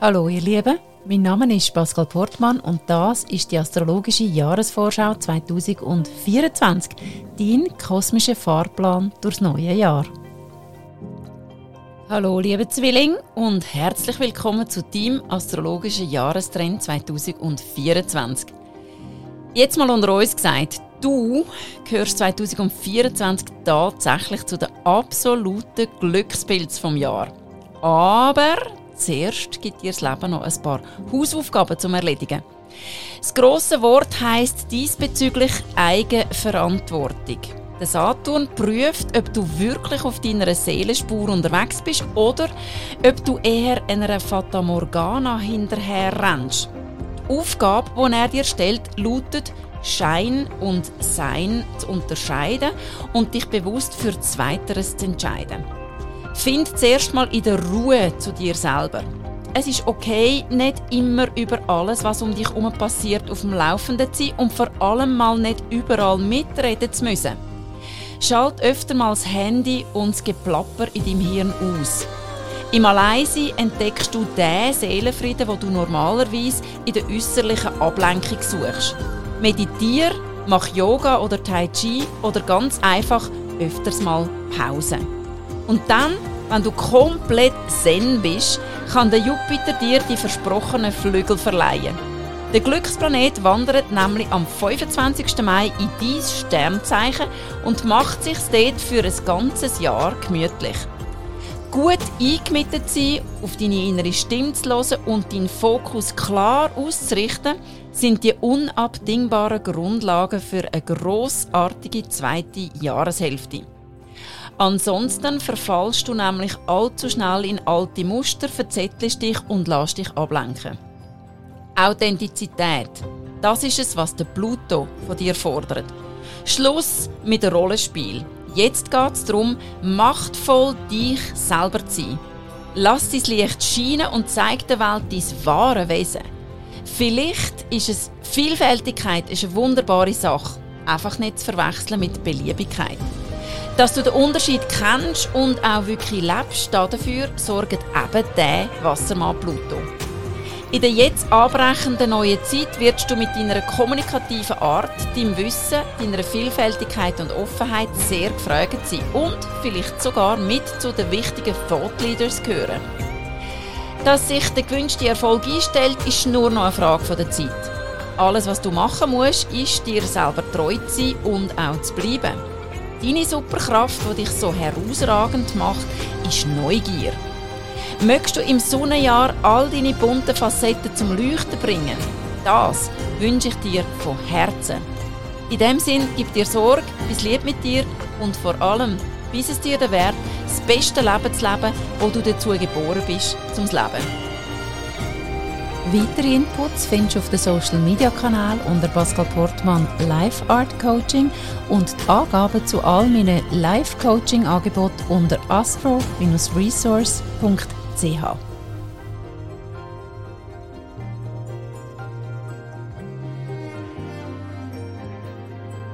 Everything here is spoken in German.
Hallo ihr Lieben, mein Name ist Pascal Portmann und das ist die astrologische Jahresvorschau 2024, dein kosmischer Fahrplan durchs neue Jahr. Hallo liebe Zwilling und herzlich willkommen zu deinem astrologischen Jahrestrend 2024. Jetzt mal unter uns gesagt, du gehörst 2024 tatsächlich zu den absoluten Glückspilz vom Jahr. Aber zuerst gibt dir das Leben noch ein paar Hausaufgaben zum Erledigen. Das grosse Wort heißt diesbezüglich Eigenverantwortung. Der Saturn prüft, ob du wirklich auf deiner Seelenspur unterwegs bist oder ob du eher einer Fata Morgana hinterher rennst. Die Aufgabe, die er dir stellt, lautet, Schein und Sein zu unterscheiden und dich bewusst für Zweiteres zu entscheiden. Find zuerst mal in der Ruhe zu dir selber. Es ist okay, nicht immer über alles, was um dich herum passiert, auf dem Laufenden zu sein und vor allem mal nicht überall mitreden zu müssen. Schalt öfter mal das Handy und das Geplapper in deinem Hirn aus. Im Alleinsein entdeckst du den Seelenfrieden, wo du normalerweise in der äußerlichen Ablenkung suchst. Meditier, mach Yoga oder Tai Chi oder ganz einfach öfters mal Pause. Und dann, wenn du komplett zen bist, kann der Jupiter dir die versprochenen Flügel verleihen. Der Glücksplanet wandert nämlich am 25. Mai in dein Sternzeichen und macht sich dort für ein ganzes Jahr gemütlich. Gut eingemittet sein, auf deine innere Stimme zu hören und deinen Fokus klar auszurichten, sind die unabdingbaren Grundlagen für eine grossartige zweite Jahreshälfte. Ansonsten verfallst du nämlich allzu schnell in alte Muster, verzettelst dich und lässt dich ablenken. Authentizität. Das ist es, was der Pluto von dir fordert. Schluss mit dem Rollenspiel. Jetzt geht es darum, machtvoll dich selber zu sein. Lass dein Licht scheinen und zeig der Welt dein wahre Wesen. Vielleicht ist es Vielfältigkeit ist eine wunderbare Sache, einfach nicht zu verwechseln mit Beliebigkeit. Dass du den Unterschied kennst und auch wirklich lebst, dafür sorgt eben der Wassermann Pluto. In der jetzt anbrechenden neuen Zeit wirst du mit deiner kommunikativen Art, deinem Wissen, deiner Vielfältigkeit und Offenheit sehr gefragt sein und vielleicht sogar mit zu den wichtigen Thought Leaders gehören. Dass sich der gewünschte Erfolg einstellt, ist nur noch eine Frage der Zeit. Alles, was du machen musst, ist dir selber treu zu sein und auch zu bleiben. Deine Superkraft, die dich so herausragend macht, ist Neugier. Möchtest du im Sonnenjahr all deine bunten Facetten zum Leuchten bringen? Das wünsche ich dir von Herzen. In dem Sinn, gib dir Sorge, bis lieb mit dir und vor allem, bis es dir der Wert, das beste Leben zu leben, wo du dazu geboren bist, zum Leben. Weitere Inputs findest du auf den Social Media Kanal unter Pascal Portmann Live Art Coaching und die Angaben zu all meinen Live Coaching Angeboten unter astro-resource.ch.